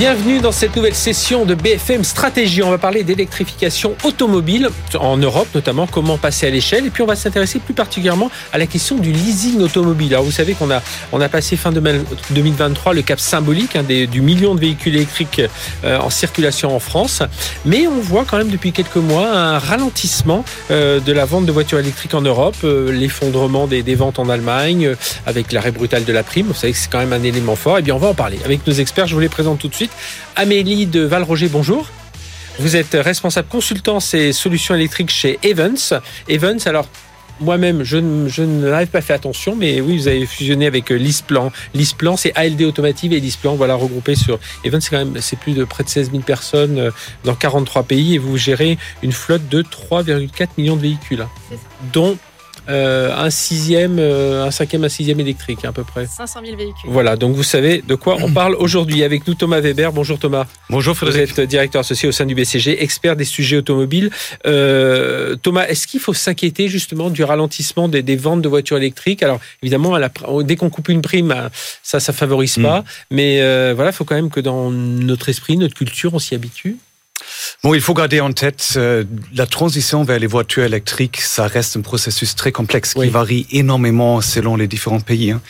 Bienvenue dans cette nouvelle session de BFM Stratégie. On va parler d'électrification automobile en Europe notamment, comment passer à l'échelle. Et puis on va s'intéresser plus particulièrement à la question du leasing automobile. Alors vous savez qu'on a, on a passé fin 2023 le cap symbolique hein, des, du million de véhicules électriques euh, en circulation en France. Mais on voit quand même depuis quelques mois un ralentissement euh, de la vente de voitures électriques en Europe, euh, l'effondrement des, des, ventes en Allemagne avec l'arrêt brutal de la prime. Vous savez que c'est quand même un élément fort. Et bien on va en parler avec nos experts. Je vous les présente tout de suite. Amélie de Valroger, bonjour. Vous êtes responsable consultance et solutions électriques chez Evans. Evans, alors moi-même, je, je n'avais pas fait attention, mais oui, vous avez fusionné avec Lisplan. Lisplan, c'est ALD Automotive et Lisplan, voilà, regroupé sur Evans, c'est quand même, c'est plus de près de 16 000 personnes euh, dans 43 pays et vous gérez une flotte de 3,4 millions de véhicules, dont euh, un sixième, euh, un cinquième, un sixième électrique à peu près. 500 000 véhicules. Voilà, donc vous savez de quoi on parle aujourd'hui. Avec nous Thomas Weber. Bonjour Thomas. Bonjour Frédéric. Vous êtes directeur associé au sein du BCG, expert des sujets automobiles. Euh, Thomas, est-ce qu'il faut s'inquiéter justement du ralentissement des, des, ventes de voitures électriques? Alors évidemment, la, dès qu'on coupe une prime, ça, ça favorise mm. pas. Mais euh, voilà, il faut quand même que dans notre esprit, notre culture, on s'y habitue. Bon, il faut garder en tête euh, la transition vers les voitures électriques, ça reste un processus très complexe oui. qui varie énormément selon les différents pays. Hein.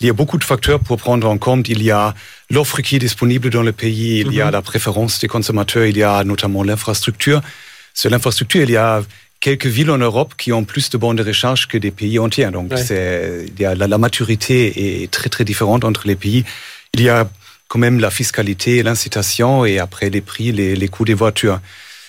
Il y a beaucoup de facteurs pour prendre en compte. Il y a l'offre qui est disponible dans le pays, il mm -hmm. y a la préférence des consommateurs, il y a notamment l'infrastructure. Sur l'infrastructure, il y a quelques villes en Europe qui ont plus de bornes de recharge que des pays entiers. Donc, ouais. il y a, la, la maturité est très très différente entre les pays. Il y a quand même la fiscalité, l'incitation et après les prix, les, les coûts des voitures.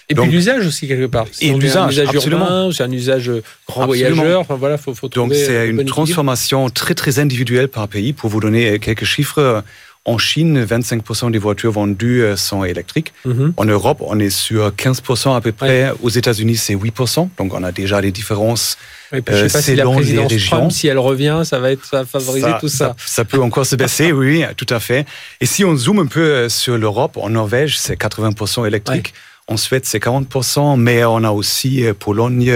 Et Donc, puis l'usage aussi quelque part. Et l'usage, urbain, c'est un usage grand absolument. voyageur. Enfin, voilà, faut, faut Donc c'est une transformation très très individuelle par pays. Pour vous donner quelques chiffres, en Chine, 25% des voitures vendues sont électriques. -hmm. En Europe, on est sur 15% à peu près. Ouais. Aux États-Unis, c'est 8%. Donc on a déjà des différences. Et puis, je sais pas si la présidence Trump, si elle revient, ça va être ça va favoriser ça, tout ça. ça. ça. peut encore se baisser, oui, tout à fait. Et si on zoome un peu sur l'Europe, en Norvège, c'est 80% électrique. Ouais. En Suède, c'est 40%, mais on a aussi Pologne,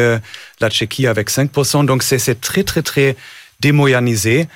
la Tchéquie avec 5%. Donc c'est très, très, très démoyanisé.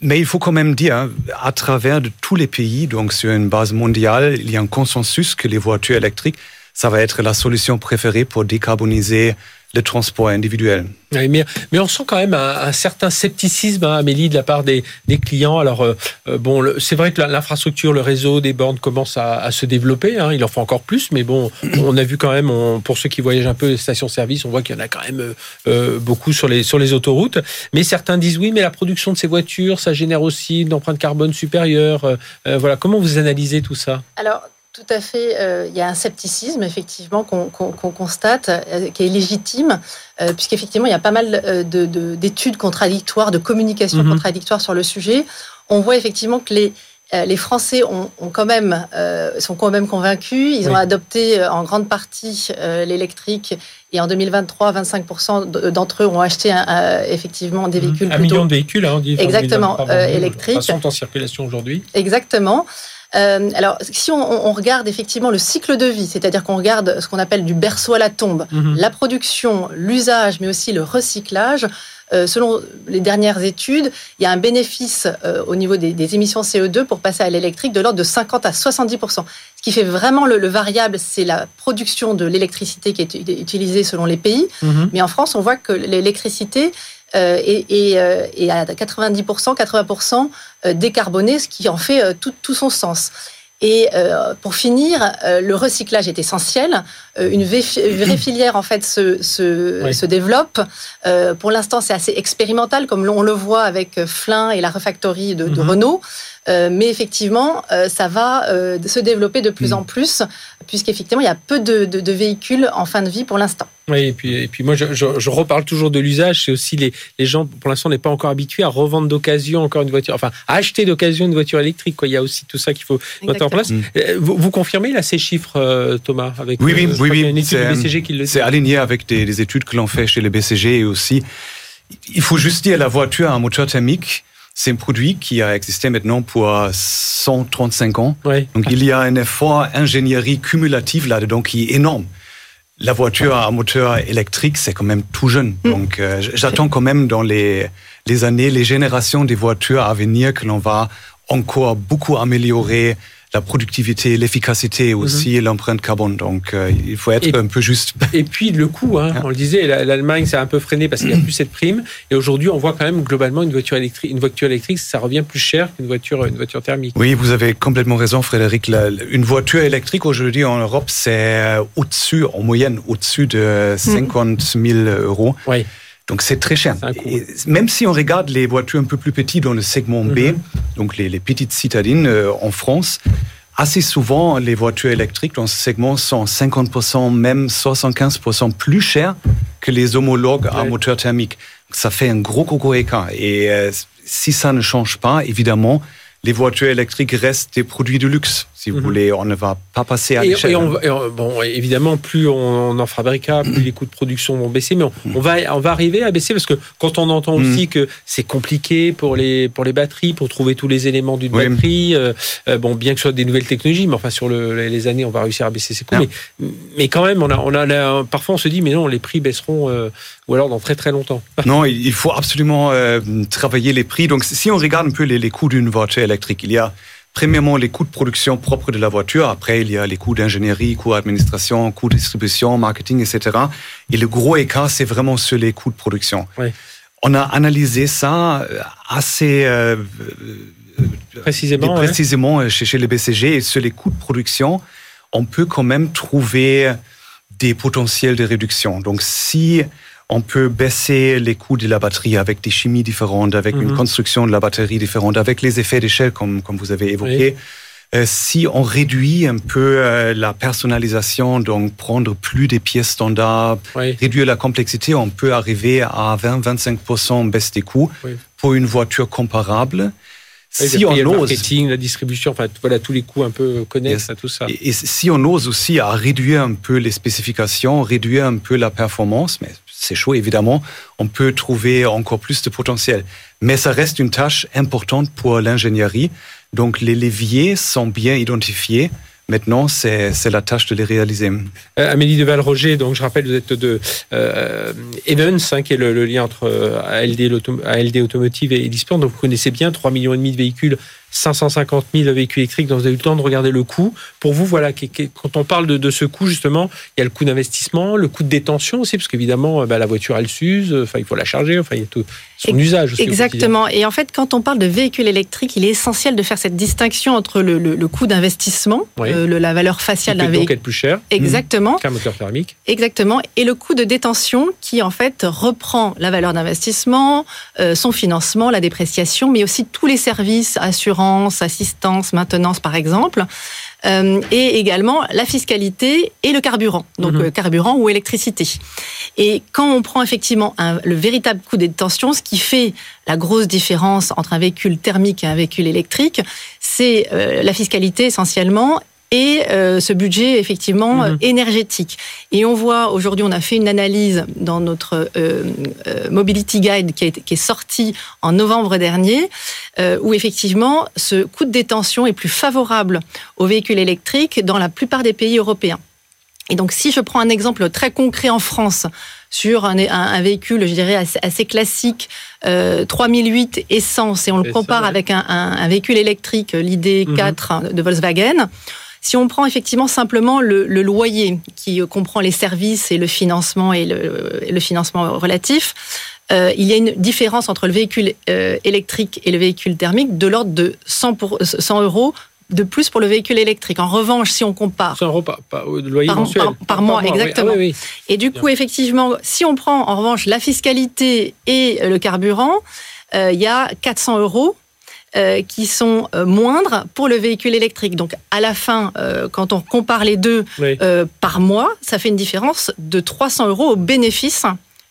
Mais il faut quand même dire, à travers de tous les pays, donc sur une base mondiale, il y a un consensus que les voitures électriques, ça va être la solution préférée pour décarboniser le transport individuel. Oui, mais, mais, on sent quand même un, un certain scepticisme, hein, Amélie, de la part des, des clients. Alors, euh, bon, c'est vrai que l'infrastructure, le réseau des bornes commence à, à se développer. Hein, il en faut encore plus, mais bon, on a vu quand même, on, pour ceux qui voyagent un peu les stations-service, on voit qu'il y en a quand même euh, beaucoup sur les, sur les autoroutes. Mais certains disent oui, mais la production de ces voitures, ça génère aussi une empreinte carbone supérieure. Euh, voilà, comment vous analysez tout ça? Alors, tout à fait. Euh, il y a un scepticisme, effectivement, qu'on qu qu constate, euh, qui est légitime, euh, puisqu'effectivement, il y a pas mal d'études de, de, contradictoires, de communication mm -hmm. contradictoire sur le sujet. On voit effectivement que les, les Français ont, ont quand même, sont quand même convaincus. Ils oui. ont adopté en grande partie l'électrique. Et en 2023, 25% d'entre eux ont acheté un, un, effectivement des véhicules. Un plutôt... million de véhicules, hein, dit, exactement, électriques. sont en circulation aujourd'hui. Exactement. Euh, alors, si on, on, regarde effectivement le cycle de vie, c'est-à-dire qu'on regarde ce qu'on appelle du berceau à la tombe, -hmm. la production, l'usage, mais aussi le recyclage, euh, selon les dernières études, il y a un bénéfice euh, au niveau des, des, émissions CO2 pour passer à l'électrique de l'ordre de 50 à 70 Ce qui fait vraiment le, le variable, c'est la production de l'électricité qui est utilisée selon les pays. Mm -hmm. Mais en France, on voit que l'électricité et, et, euh, et, à 90%, 80% décarboné, ce qui en fait euh, tout, tout son sens. Et euh, pour finir, euh, le recyclage est essentiel. Euh, une vraie filière en fait se, se, oui. se développe. Euh, pour l'instant, c'est assez expérimental, comme on le voit avec Flin et la refactory de, de mm -hmm. Renault. Euh, mais effectivement, euh, ça va se développer de plus mmh. en plus, puisqu'effectivement, il y a peu de, de, de, véhicules en fin de vie pour l'instant. Oui, et puis, et puis moi, je, je, je reparle toujours de l'usage. C'est aussi les, les gens, pour l'instant, n'est pas encore habitués à revendre d'occasion encore une voiture, enfin, à acheter d'occasion une voiture électrique. Quoi. Il y a aussi tout ça qu'il faut Exactement. mettre en place. Mmh. Vous, vous, confirmez là ces chiffres, Thomas avec Oui, oui, euh, oui, oui. Une étude du BCG qui le C'est aligné avec des, des études que l'on fait chez le BCG et aussi. Il faut juste dire la voiture a un moteur thermique c'est un produit qui a existé maintenant pour 135 ans. Ouais. Donc il y a un effort ingénierie cumulative là-dedans qui est énorme. La voiture à moteur électrique, c'est quand même tout jeune. Mm. Donc euh, j'attends quand même dans les, les années, les générations des voitures à venir que l'on va encore beaucoup améliorer la productivité, l'efficacité et aussi l'empreinte carbone. Donc euh, il faut être Et- un peu juste. Et puis le coût, hein, on le disait, la- l'Allemagne s'est un peu freinée parce qu'il n'y a plus cette prime. Et aujourd'hui, on voit quand même globalement une voiture électrique, une voiture électrique, ça revient plus cher qu'une voiture, une voiture thermique. Oui, vous avez complètement raison, Frédéric. La- une voiture électrique aujourd'hui en Europe, c'est euh, au-dessus, en moyenne, au-dessus de 50 000 euros. Oui. Donc c'est très cher. Et même si on regarde les voitures un peu plus petites dans le segment B, Mhm. donc les, les petites citadines euh, en France, assez souvent les voitures électriques dans ce segment sont 50%, même 75% plus chères que les homologues à moteur thermique. Ça fait un gros, gros, gros écart. Et euh, si ça ne change pas, évidemment, les voitures électriques restent des produits de luxe. Si vous Mhm. voulez, on ne va pas passer à l'échelle. et on va- et on- bon, évidemment, plus on en fabriquera, plus les coûts de production vont baisser. Mais on, on va, on va arriver à baisser parce que quand on entend Mm. aussi que c'est compliqué pour les, pour les batteries, pour trouver tous les éléments d'une Oui. batterie, euh, euh, bon, bien que ce soit des nouvelles technologies, mais enfin, sur le- les années, on va réussir à baisser ces coûts. Mais, mais quand même, on a, on a, la- parfois, on se dit, mais non, les prix baisseront, euh, ou alors dans très très longtemps. Non, il il faut absolument euh, travailler les prix. Donc, si on regarde un peu les, les coûts d'une voiture électrique, il y a premièrement les coûts de production propres de la voiture. Après, il y a les coûts d'ingénierie, coûts d'administration, coûts de distribution, marketing, etc. Et le gros écart, c'est vraiment sur les coûts de production. Oui. On a analysé ça euh, assez euh, Précisément. ouais. précisément euh, chez, chez les BCG et sur les coûts de production, on peut quand même trouver des potentiels de réduction. Donc, si on peut baisser les coûts de la batterie avec des chimies différentes, avec une Mhm. construction de la batterie différente, avec les effets d'échelle comme, comme vous avez évoqué, euh, si on réduit un peu euh, la personnalisation, donc prendre plus des pièces standards, Oui. réduire la complexité, on peut arriver à 20-25% baisse des coûts Oui. pour une voiture comparable. Oui, si il y a on le ose, marketing, la distribution, enfin voilà tous les coûts un peu connexes Yes. à tout ça. et, et si on ose aussi à réduire un peu les spécifications, réduire un peu la performance, mais c'est chaud évidemment, on peut trouver encore plus de potentiel. Mais ça reste une tâche importante pour l'ingénierie. Donc les leviers sont bien identifiés. Maintenant, c'est la tâche de les réaliser. Euh, Amélie Deval-Roger, donc je rappelle, vous êtes de euh, Evans, hein, qui est le, lien entre euh, ALD, Automotive et Lisport. Donc vous connaissez bien 3 millions de véhicules, 550 000 véhicules électriques. Donc vous avez eu le temps de regarder le coût. Pour vous, voilà, qui- qui- quand on parle de, de ce coût justement, il y a le coût d'investissement, le coût de détention aussi, parce qu'évidemment, euh, bah, la voiture elle s'use, euh, enfin il faut la charger, enfin il y a tout son usage aussi. Exactement. Et en fait, quand on parle de véhicules électriques, il est essentiel de faire cette distinction entre le, le- le coût d'investissement, Oui. euh, la valeur Qui faciale d'un véhicule. être plus cher Exactement, qu'un moteur thermique. exactement. Et le coût de détention qui, en fait, reprend la valeur d'investissement, euh, son financement, la dépréciation, mais aussi tous les services, assurance, assistance, maintenance, par exemple. Euh, et également la fiscalité et le carburant, donc Mhm. euh, carburant ou électricité. Et quand on prend effectivement un- le véritable coût de détention, ce qui fait la grosse différence entre un véhicule thermique et un véhicule électrique, c'est euh, la fiscalité essentiellement et euh, ce budget effectivement Mhm. euh, énergétique. Et on voit aujourd'hui, on a fait une analyse dans notre euh, euh, Mobility Guide qui, été- qui est sorti en novembre dernier, euh, où effectivement ce coût de détention est plus favorable aux véhicules électriques dans la plupart des pays européens. Et donc, si je prends un exemple très concret en France sur un, un- un véhicule, je dirais, assez, assez classique, euh, 3008 essence, et on le compare ouais. avec un, véhicule électrique, l'ID4 de Volkswagen, si on prend effectivement simplement le, le loyer, qui euh, comprend les services et le financement et le, financement relatif, euh, il y a une différence entre le véhicule euh, électrique et le véhicule thermique de l'ordre de 100, pour, 100 euros de plus pour le véhicule électrique. En revanche, si on compare 100 euros par, par- au loyer Par- mensuel. par- par mois, oui. exactement. Ah oui, oui. Et du coup, effectivement, si on prend en revanche la fiscalité et euh, le carburant, euh, il y a 400 euros euh, qui sont euh, moindres pour le véhicule électrique. Donc, à la fin, euh, quand on compare les deux Oui. par mois, ça fait une différence de 300 euros au bénéfice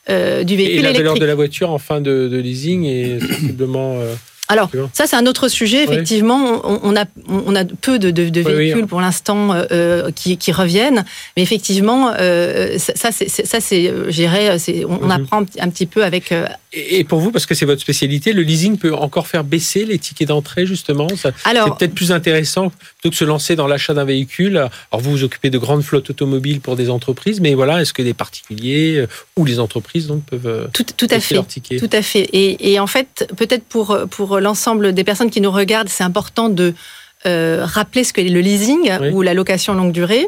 du Et véhicule la valeur électrique. de la voiture en fin de, de leasing est sensiblement. Alors, ça, c'est un autre sujet. Effectivement, on, a, on a peu de, de, véhicules pour l'instant euh, euh, qui, qui, reviennent. Mais effectivement, euh, ça, c'est, c'est, on, on, mhm. apprend un petit peu avec. Et pour vous, parce que c'est votre spécialité, le leasing peut encore faire baisser les tickets d'entrée, justement? C'est peut-être plus intéressant plutôt que de se lancer dans l'achat d'un véhicule. Alors, vous vous occupez de grandes flottes automobiles pour des entreprises, mais voilà, est-ce que des particuliers ou les entreprises donc, peuvent. Tout, tout à fait. Tout à fait. Et, et en fait, peut-être pour, pour l'ensemble des personnes qui nous regardent, c'est important de euh, rappeler ce que le leasing ou la location longue durée.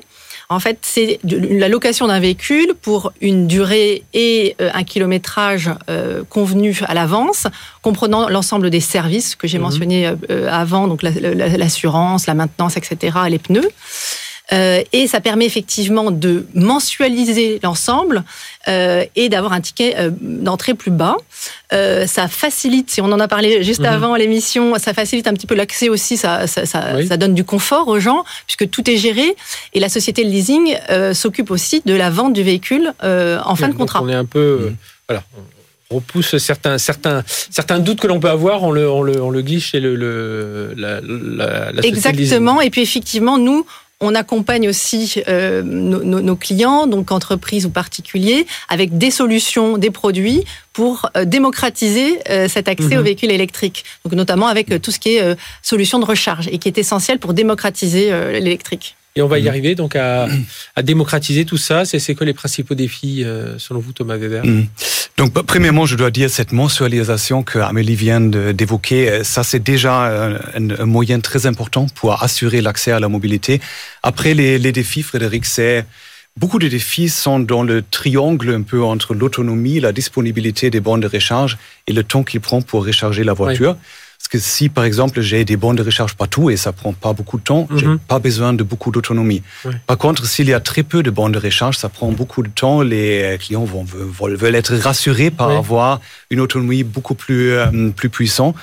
En fait, c'est la location d'un véhicule pour une durée et euh, un kilométrage euh, convenu à l'avance, comprenant l'ensemble des services que j'ai mhm. mentionnés avant, donc l'assurance, la maintenance, etc., les pneus. Euh, et ça permet effectivement de mensualiser l'ensemble euh, et d'avoir un ticket euh, d'entrée plus bas. ça facilite, si on en a parlé juste mhm. avant l'émission, ça facilite un petit peu l'accès aussi, ça, ça, ça, ça, donne du confort aux gens puisque tout est géré et la société de leasing s'occupe aussi de la vente du véhicule en fin de contrat. on est un peu... voilà repousse certains, certains, certains doutes que l'on peut avoir, on le, on le, on le glisse chez le, le la, la, la Exactement. Et puis effectivement, nous, on accompagne aussi euh, nos, clients, donc entreprises ou particuliers, avec des solutions, des produits pour euh, démocratiser euh, cet accès aux mhm. véhicules électriques. Donc notamment avec tout ce qui est solution de recharge et qui est essentiel pour démocratiser l'électrique. Et on va y mm. arriver donc à, démocratiser tout ça. C'est quoi les principaux défis euh, selon vous, Thomas Weber? Mm. Donc, bah, premièrement, je dois dire cette mensualisation que Amélie vient d'évoquer, euh, ça c'est déjà un, moyen très important pour assurer l'accès à la mobilité. Après, les, les défis, Frédéric, c'est Beaucoup de défis sont dans le triangle un peu entre l'autonomie, la disponibilité des bornes de recharge et le temps qu'il prend pour recharger la voiture. Parce que si, par exemple, j'ai des bornes de recharge partout et ça prend pas beaucoup de temps, j'ai mhm. pas besoin de beaucoup d'autonomie. Par contre, s'il y a très peu de bornes de recharge, ça prend beaucoup de temps. Les clients vont, veulent, être rassurés par avoir une autonomie beaucoup plus, euh, plus puissante.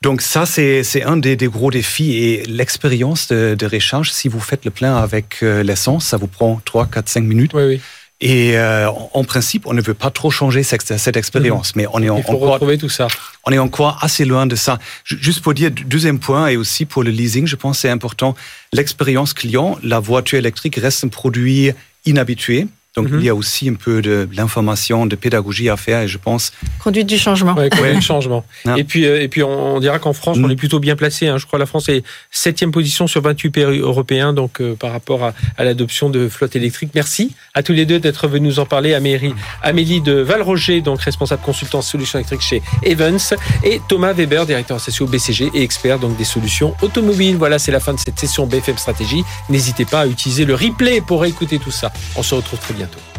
Donc ça, c'est un des, des, gros défis. Et l'expérience de, de, recharge, si vous faites le plein avec euh, l'essence, ça vous prend 3, 4, 5 minutes. Oui, oui. Et euh, en principe, on ne veut pas trop changer cette, cette expérience, mhm. mais on est Il faut encore, retrouver tout ça. On est encore assez loin de ça. Juste pour dire deuxième point et aussi pour le leasing, je pense c'est important. L'expérience client, la voiture électrique reste un produit inhabitué. Donc mhm. il y a aussi un peu de, l'information, de pédagogie à faire, et je pense. Conduite du changement. Ouais, conduite du changement. Et puis euh, et puis on, dira qu'en France, on mm. est plutôt bien placé. Hein. Je crois que la France est septième position sur 28 pays européens, donc euh, par rapport à, à l'adoption de flotte électrique. Merci à tous les deux d'être venus nous en parler. Amélie, Amélie de Valroger, donc responsable consultant solutions électriques chez Evans, et Thomas Weber, directeur associé au BCG et expert donc des solutions automobiles. Voilà, c'est la fin de cette session BFM Stratégie. N'hésitez pas à utiliser le replay pour écouter tout ça. On se retrouve très Brilhantou.